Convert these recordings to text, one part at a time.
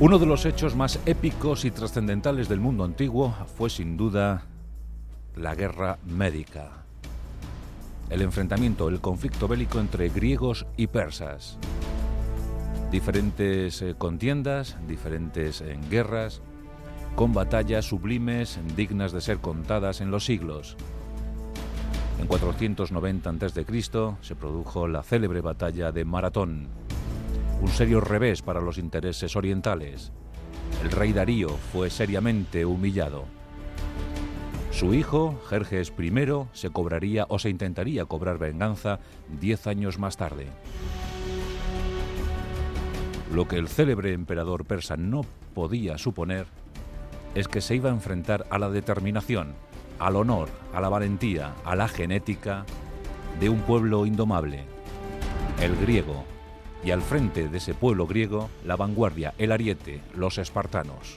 Uno de los hechos más épicos y trascendentales del mundo antiguo fue sin duda la guerra médica. El enfrentamiento, el conflicto bélico entre griegos y persas. Diferentes eh, contiendas, diferentes eh, guerras, con batallas sublimes dignas de ser contadas en los siglos. En 490 a.C. se produjo la célebre batalla de Maratón, un serio revés para los intereses orientales. El rey Darío fue seriamente humillado. Su hijo, Jerjes I, se cobraría o se intentaría cobrar venganza diez años más tarde. Lo que el célebre emperador persa no podía suponer es que se iba a enfrentar a la determinación, al honor, a la valentía, a la genética de un pueblo indomable, el griego, y al frente de ese pueblo griego, la vanguardia, el ariete, los espartanos.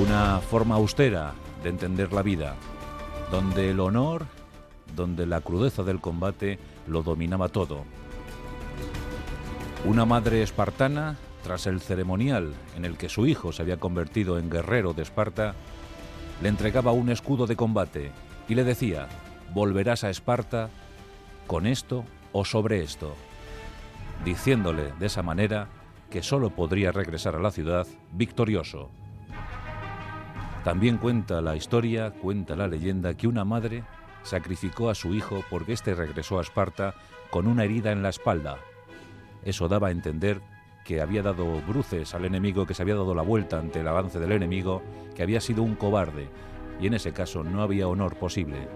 Una forma austera de entender la vida, donde el honor, donde la crudeza del combate lo dominaba todo. Una madre espartana, tras el ceremonial en el que su hijo se había convertido en guerrero de Esparta, le entregaba un escudo de combate y le decía, volverás a Esparta con esto o sobre esto, diciéndole de esa manera que sólo podría regresar a la ciudad victorioso. También cuenta la historia, cuenta la leyenda, que una madre sacrificó a su hijo porque éste regresó a Esparta con una herida en la espalda. Eso daba a entender que había dado bruces al enemigo, que se había dado la vuelta ante el avance del enemigo, que había sido un cobarde, y en ese caso no había honor posible.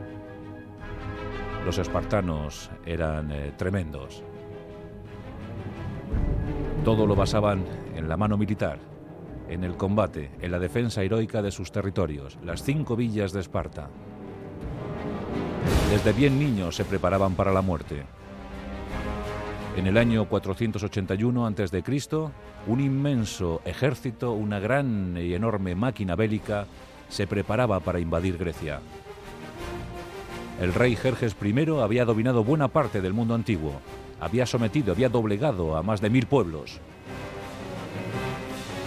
Los espartanos eran eh, tremendos. Todo lo basaban en la mano militar, en el combate, en la defensa heroica de sus territorios, las cinco villas de Esparta. Desde bien niños se preparaban para la muerte. En el año 481 a.C., un inmenso ejército, una gran y enorme máquina bélica, se preparaba para invadir Grecia. El rey Jerjes I había dominado buena parte del mundo antiguo, había sometido, había doblegado a más de mil pueblos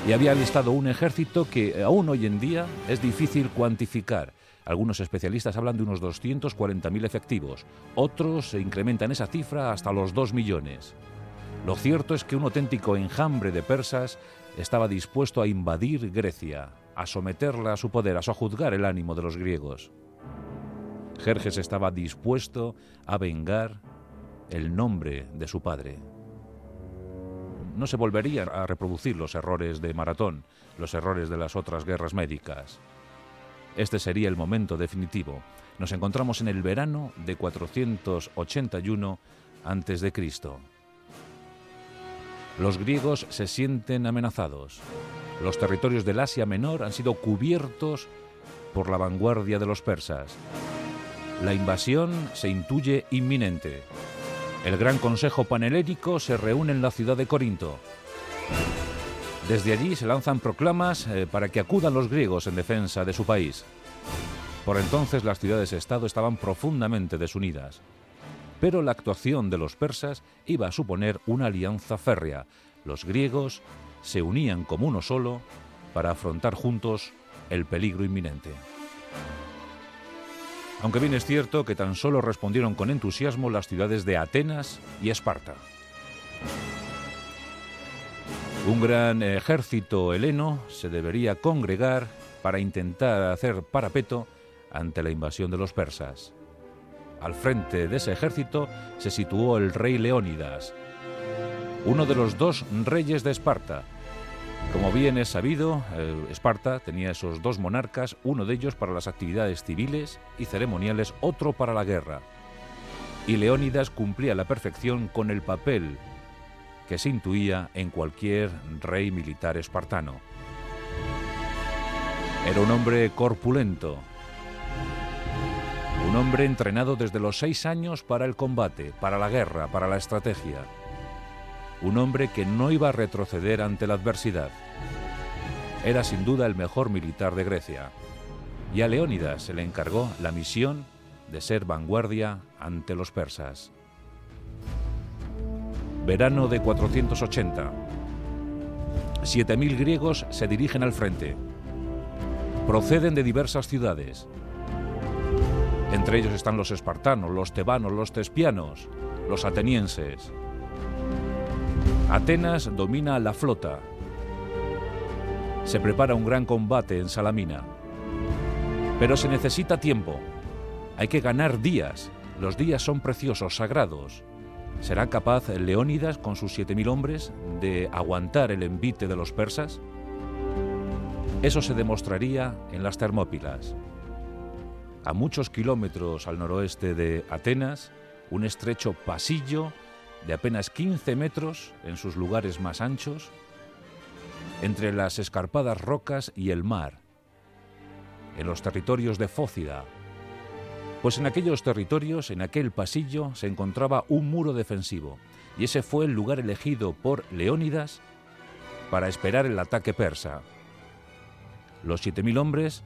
y había alistado un ejército que aún hoy en día es difícil cuantificar. Algunos especialistas hablan de unos 240.000 efectivos, otros incrementan esa cifra hasta los 2 millones. Lo cierto es que un auténtico enjambre de persas estaba dispuesto a invadir Grecia, a someterla a su poder, a sojuzgar el ánimo de los griegos. Jerjes estaba dispuesto a vengar el nombre de su padre. No se volverían a reproducir los errores de Maratón, los errores de las otras guerras médicas. Este sería el momento definitivo. Nos encontramos en el verano de 481 a.C. Los griegos se sienten amenazados. Los territorios del Asia Menor han sido cubiertos por la vanguardia de los persas. La invasión se intuye inminente. El Gran Consejo Panhelénico se reúne en la ciudad de Corinto. Desde allí se lanzan proclamas eh, para que acudan los griegos en defensa de su país. Por entonces las ciudades-estado estaban profundamente desunidas. Pero la actuación de los persas iba a suponer una alianza férrea. Los griegos se unían como uno solo para afrontar juntos el peligro inminente aunque bien es cierto que tan solo respondieron con entusiasmo las ciudades de Atenas y Esparta. Un gran ejército heleno se debería congregar para intentar hacer parapeto ante la invasión de los persas. Al frente de ese ejército se situó el rey Leónidas, uno de los dos reyes de Esparta, como bien es sabido, Esparta tenía esos dos monarcas, uno de ellos para las actividades civiles y ceremoniales, otro para la guerra. Y Leónidas cumplía a la perfección con el papel que se intuía en cualquier rey militar espartano. Era un hombre corpulento, un hombre entrenado desde los seis años para el combate, para la guerra, para la estrategia un hombre que no iba a retroceder ante la adversidad. Era sin duda el mejor militar de Grecia, y a Leónidas se le encargó la misión de ser vanguardia ante los persas. Verano de 480. 7.000 griegos se dirigen al frente. Proceden de diversas ciudades. Entre ellos están los espartanos, los tebanos, los tespianos, los atenienses. Atenas domina la flota. Se prepara un gran combate en Salamina. Pero se necesita tiempo. Hay que ganar días. Los días son preciosos, sagrados. ¿Será capaz Leónidas, con sus 7.000 hombres, de aguantar el envite de los persas? Eso se demostraría en las Termópilas. A muchos kilómetros al noroeste de Atenas, un estrecho pasillo de apenas 15 metros en sus lugares más anchos, entre las escarpadas rocas y el mar, en los territorios de Fócida, pues en aquellos territorios, en aquel pasillo, se encontraba un muro defensivo, y ese fue el lugar elegido por Leónidas para esperar el ataque persa. Los 7.000 hombres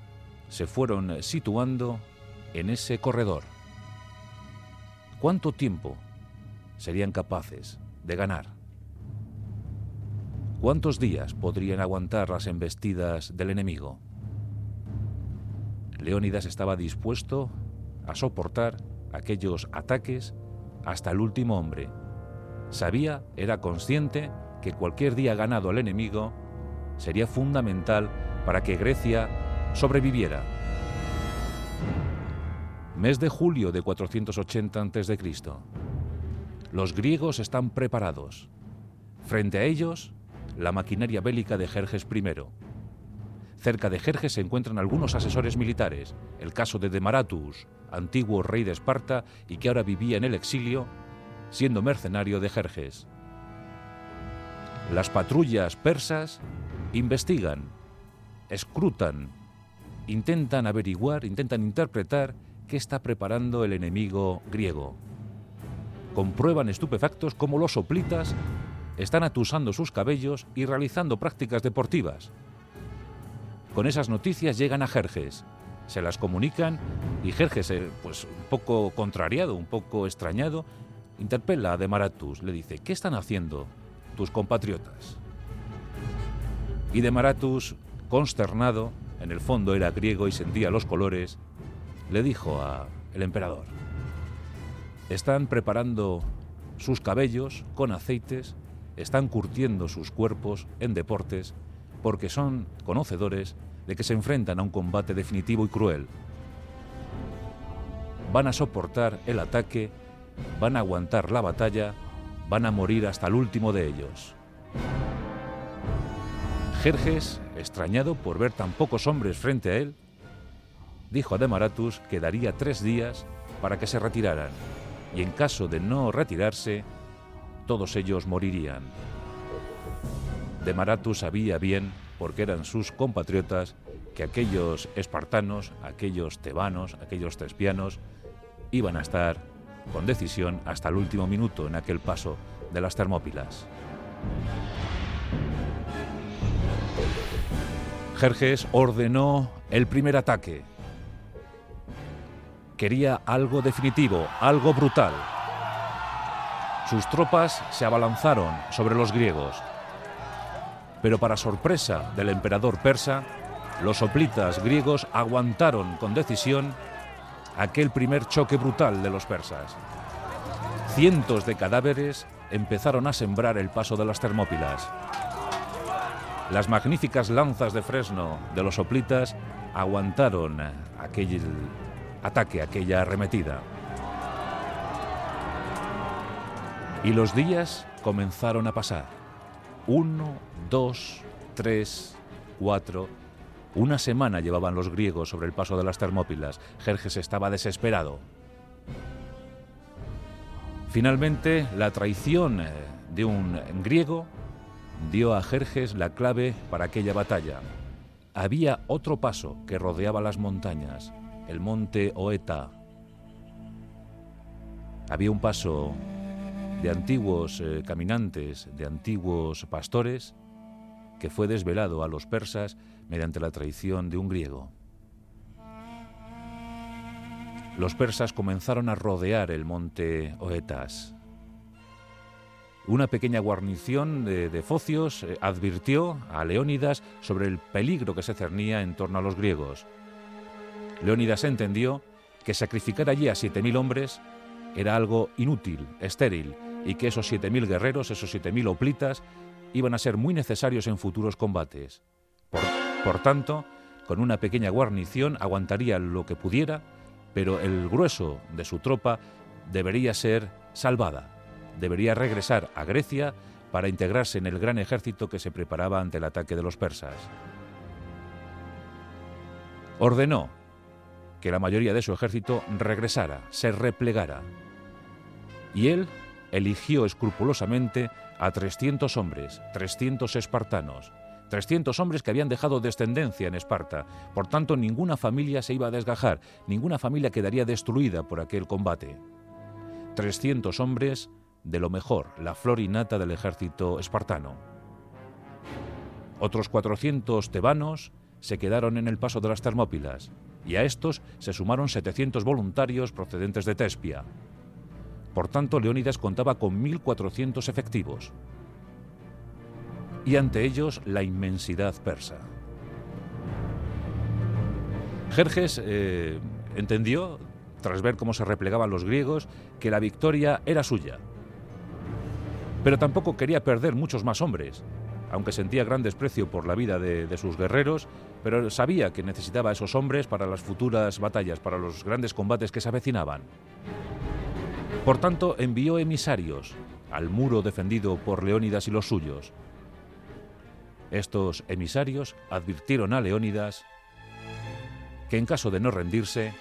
se fueron situando en ese corredor. ¿Cuánto tiempo serían capaces de ganar? ¿Cuántos días podrían aguantar las embestidas del enemigo? Leónidas estaba dispuesto a soportar aquellos ataques hasta el último hombre. Sabía, era consciente, que cualquier día ganado al enemigo sería fundamental para que Grecia sobreviviera. Mes de julio de 480 a.C. Los griegos están preparados. Frente a ellos, la maquinaria bélica de Jerjes I. Cerca de Jerjes se encuentran algunos asesores militares, el caso de Demaratus, antiguo rey de Esparta y que ahora vivía en el exilio, siendo mercenario de Jerjes. Las patrullas persas investigan, escrutan, intentan averiguar, intentan interpretar qué está preparando el enemigo griego. Comprueban estupefactos cómo los soplitas están atusando sus cabellos y realizando prácticas deportivas. Con esas noticias llegan a Jerjes, se las comunican y Jerjes, eh, pues un poco contrariado, un poco extrañado, interpela a Demaratus, le dice, ¿qué están haciendo tus compatriotas? Y Demaratus, consternado, en el fondo era griego y sentía los colores, le dijo al emperador, están preparando sus cabellos con aceites, están curtiendo sus cuerpos en deportes, porque son conocedores de que se enfrentan a un combate definitivo y cruel. Van a soportar el ataque, van a aguantar la batalla, van a morir hasta el último de ellos. Jerjes, extrañado por ver tan pocos hombres frente a él, dijo a Demaratus que daría tres días para que se retiraran, y en caso de no retirarse, todos ellos morirían. Demaratus sabía bien porque eran sus compatriotas, que aquellos espartanos, aquellos tebanos, aquellos tespianos, iban a estar con decisión hasta el último minuto en aquel paso de las Termópilas. Jerjes ordenó el primer ataque. Quería algo definitivo, algo brutal. Sus tropas se abalanzaron sobre los griegos, pero para sorpresa del emperador persa, los soplitas griegos aguantaron con decisión aquel primer choque brutal de los persas. Cientos de cadáveres empezaron a sembrar el paso de las Termópilas. Las magníficas lanzas de fresno de los soplitas aguantaron aquel ataque, aquella arremetida. Y los días comenzaron a pasar. Uno, dos, tres, cuatro. Una semana llevaban los griegos sobre el paso de las Termópilas. Jerjes estaba desesperado. Finalmente, la traición eh, de un griego dio a Jerjes la clave para aquella batalla. Había otro paso que rodeaba las montañas, el monte Oeta. Había un paso de antiguos eh, caminantes, de antiguos pastores, que fue desvelado a los persas mediante la traición de un griego. Los persas comenzaron a rodear el monte Oetas. Una pequeña guarnición de, focios eh, advirtió a Leónidas sobre el peligro que se cernía en torno a los griegos. Leónidas entendió que sacrificar allí a 7.000 hombres era algo inútil, estéril, y que esos 7.000 guerreros, esos 7.000 oplitas, iban a ser muy necesarios en futuros combates. Por, por tanto, con una pequeña guarnición aguantaría lo que pudiera, pero el grueso de su tropa debería ser salvada, debería regresar a Grecia para integrarse en el gran ejército que se preparaba ante el ataque de los persas. Ordenó que la mayoría de su ejército regresara, se replegara. Y él eligió escrupulosamente a 300 hombres, 300 espartanos, 300 hombres que habían dejado descendencia en Esparta. Por tanto, ninguna familia se iba a desgajar, ninguna familia quedaría destruida por aquel combate. 300 hombres de lo mejor, la flor innata del ejército espartano. Otros 400 tebanos se quedaron en el paso de las Termópilas, y a estos se sumaron 700 voluntarios procedentes de Tespia. Por tanto, Leónidas contaba con 1.400 efectivos. Y ante ellos la inmensidad persa. Jerjes eh, entendió, tras ver cómo se replegaban los griegos, que la victoria era suya. Pero tampoco quería perder muchos más hombres, aunque sentía gran desprecio por la vida de, de, sus guerreros, pero sabía que necesitaba esos hombres para las futuras batallas, para los grandes combates que se avecinaban. Por tanto, envió emisarios al muro defendido por Leónidas y los suyos. Estos emisarios advirtieron a Leónidas que en caso de no rendirse,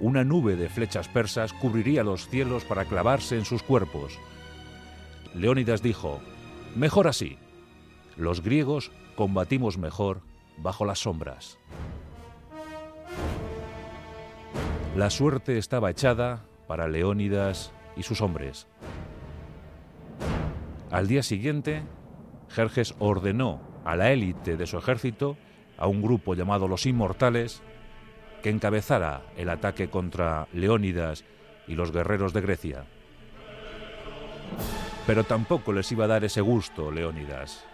una nube de flechas persas cubriría los cielos para clavarse en sus cuerpos. Leónidas dijo, mejor así, los griegos combatimos mejor bajo las sombras. La suerte estaba echada para Leónidas y sus hombres. Al día siguiente, Jerjes ordenó a la élite de su ejército, a un grupo llamado los Inmortales, que encabezara el ataque contra Leónidas y los guerreros de Grecia. Pero tampoco les iba a dar ese gusto Leónidas.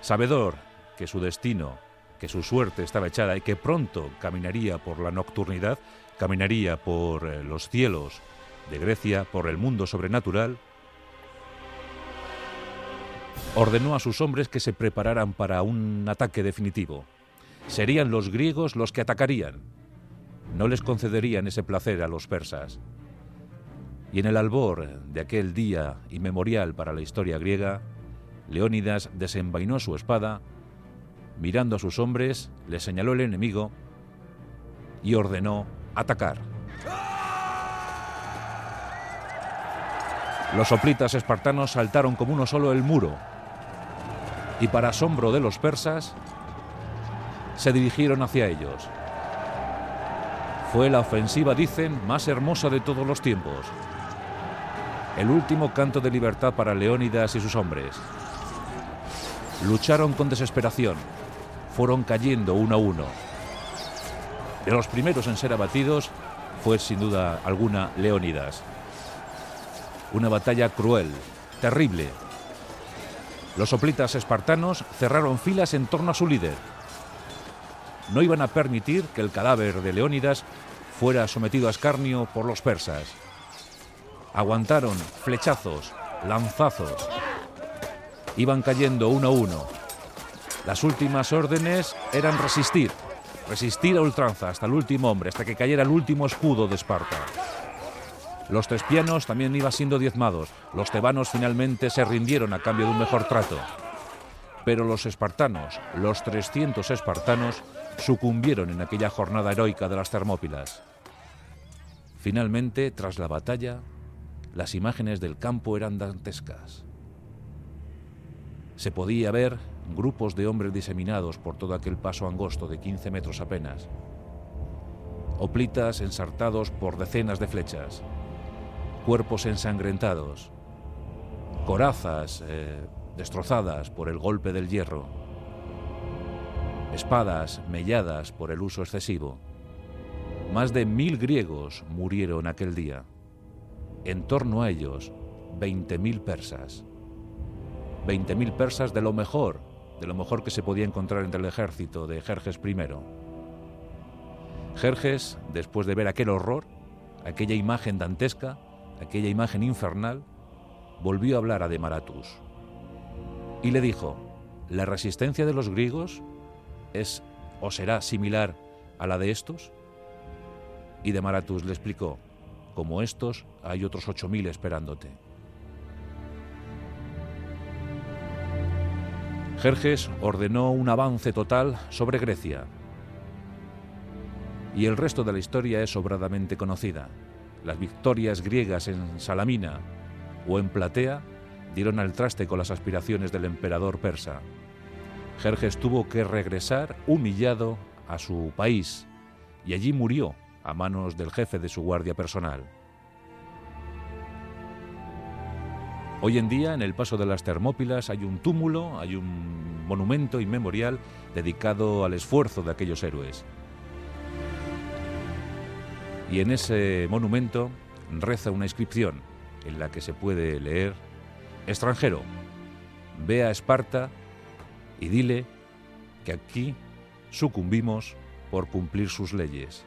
Sabedor que su destino, que su suerte estaba echada y que pronto caminaría por la nocturnidad, caminaría por eh, los cielos de Grecia por el mundo sobrenatural, ordenó a sus hombres que se prepararan para un ataque definitivo. Serían los griegos los que atacarían. No les concederían ese placer a los persas. Y en el albor de aquel día inmemorial para la historia griega, Leónidas desenvainó su espada, mirando a sus hombres, le señaló el enemigo y ordenó atacar. Los soplitas espartanos saltaron como uno solo el muro y para asombro de los persas se dirigieron hacia ellos. Fue la ofensiva, dicen, más hermosa de todos los tiempos. El último canto de libertad para Leónidas y sus hombres. Lucharon con desesperación. Fueron cayendo uno a uno. De los primeros en ser abatidos fue sin duda alguna Leónidas. Una batalla cruel, terrible. Los soplitas espartanos cerraron filas en torno a su líder. No iban a permitir que el cadáver de Leónidas fuera sometido a escarnio por los persas. Aguantaron flechazos, lanzazos. Iban cayendo uno a uno. Las últimas órdenes eran resistir, resistir a ultranza hasta el último hombre, hasta que cayera el último escudo de Esparta. Los tespianos también iban siendo diezmados. Los tebanos finalmente se rindieron a cambio de un mejor trato. Pero los espartanos, los 300 espartanos, sucumbieron en aquella jornada heroica de las Termópilas. Finalmente, tras la batalla, las imágenes del campo eran dantescas. Se podía ver grupos de hombres diseminados por todo aquel paso angosto de 15 metros apenas. Oplitas ensartados por decenas de flechas cuerpos ensangrentados, corazas eh, destrozadas por el golpe del hierro, espadas melladas por el uso excesivo. Más de mil griegos murieron aquel día. En torno a ellos, veinte mil persas. 20.000 persas de lo mejor, de lo mejor que se podía encontrar entre el ejército de Jerjes I. Jerjes, después de ver aquel horror, aquella imagen dantesca, aquella imagen infernal, volvió a hablar a Demaratus y le dijo, ¿la resistencia de los griegos es o será similar a la de estos? Y Demaratus le explicó, como estos hay otros ocho mil esperándote. Jerjes ordenó un avance total sobre Grecia. Y el resto de la historia es sobradamente conocida. Las victorias griegas en Salamina o en Platea dieron al traste con las aspiraciones del emperador persa. Jerjes tuvo que regresar humillado a su país y allí murió a manos del jefe de su guardia personal. Hoy en día, en el paso de las Termópilas, hay un túmulo, hay un monumento inmemorial dedicado al esfuerzo de aquellos héroes. Y en ese monumento reza una inscripción en la que se puede leer, extranjero, ve a Esparta y dile que aquí sucumbimos por cumplir sus leyes.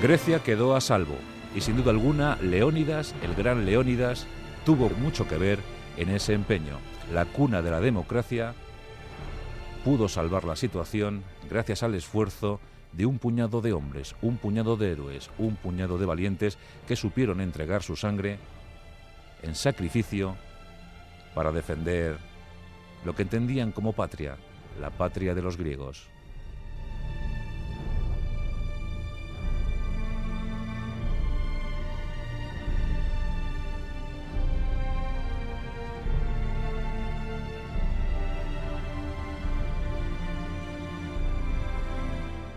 Grecia quedó a salvo y sin duda alguna Leónidas, el gran Leónidas, tuvo mucho que ver en ese empeño. La cuna de la democracia pudo salvar la situación gracias al esfuerzo de un puñado de hombres, un puñado de héroes, un puñado de valientes que supieron entregar su sangre en sacrificio para defender lo que entendían como patria, la patria de los griegos.